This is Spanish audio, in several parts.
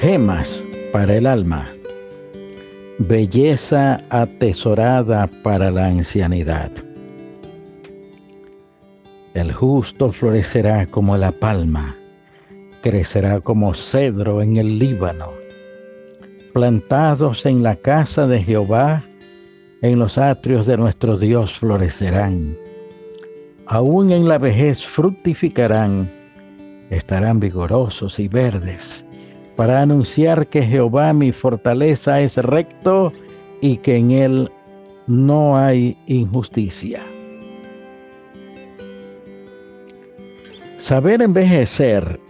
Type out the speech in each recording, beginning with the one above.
Gemas para el alma. Belleza atesorada para la ancianidad. El justo florecerá como la palma, crecerá como cedro en el Líbano. Plantados en la casa de Jehová, en los atrios de nuestro Dios florecerán. Aún en la vejez fructificarán, estarán vigorosos y verdes, para anunciar que Jehová mi fortaleza es recto y que en él no hay injusticia. Saber envejecer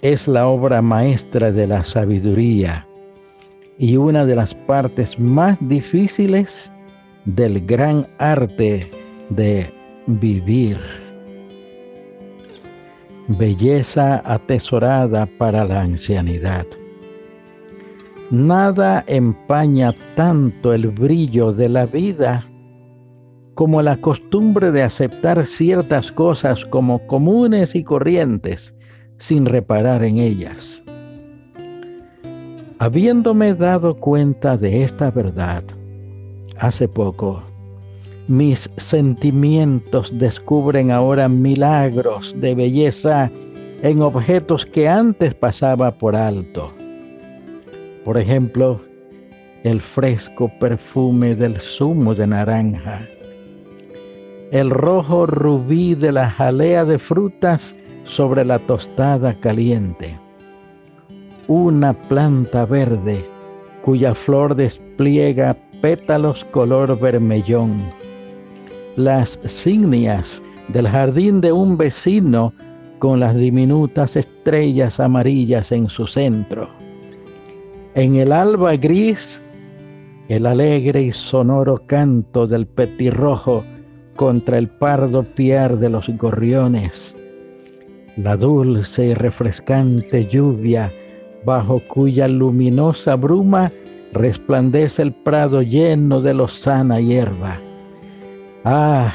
es la obra maestra de la sabiduría y una de las partes más difíciles del gran arte de vivir. Belleza atesorada para la ancianidad. Nada empaña tanto el brillo de la vida como la costumbre de aceptar ciertas cosas como comunes y corrientes sin reparar en ellas. Habiéndome dado cuenta de esta verdad, hace poco, mis sentimientos descubren ahora milagros de belleza en objetos que antes pasaba por alto. Por ejemplo, el fresco perfume del zumo de naranja, el rojo rubí de la jalea de frutas sobre la tostada caliente, una planta verde cuya flor despliega pétalos color vermellón, las cignias del jardín de un vecino con las diminutas estrellas amarillas en su centro. En el alba gris, el alegre y sonoro canto del petirrojo contra el pardo piar de los gorriones, la dulce y refrescante lluvia bajo cuya luminosa bruma resplandece el prado lleno de lozana hierba. Ah,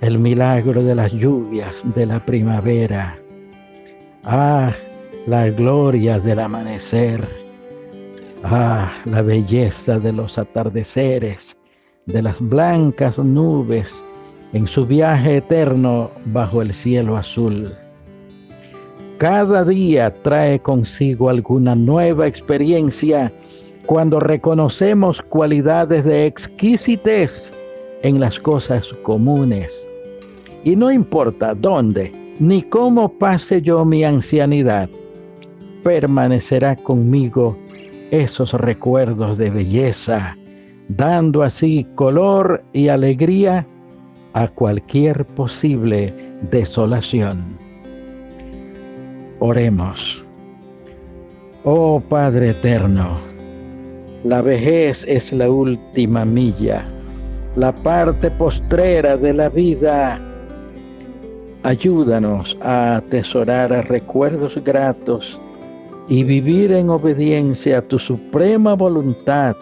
el milagro de las lluvias de la primavera. Ah, la gloria del amanecer. Ah, la belleza de los atardeceres de las blancas nubes en su viaje eterno bajo el cielo azul. Cada día trae consigo alguna nueva experiencia cuando reconocemos cualidades de exquisitez en las cosas comunes. Y no importa dónde ni cómo pase yo mi ancianidad, permanecerá conmigo esos recuerdos de belleza, dando así color y alegría a cualquier posible desolación. Oremos. Oh Padre eterno, la vejez es la última milla, la parte postrera de la vida. Ayúdanos a atesorar recuerdos gratos y vivir en obediencia a tu suprema voluntad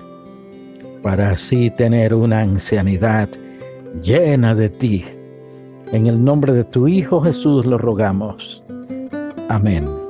para así tener una ancianidad llena de ti. En el nombre de tu Hijo Jesús lo rogamos. Amén.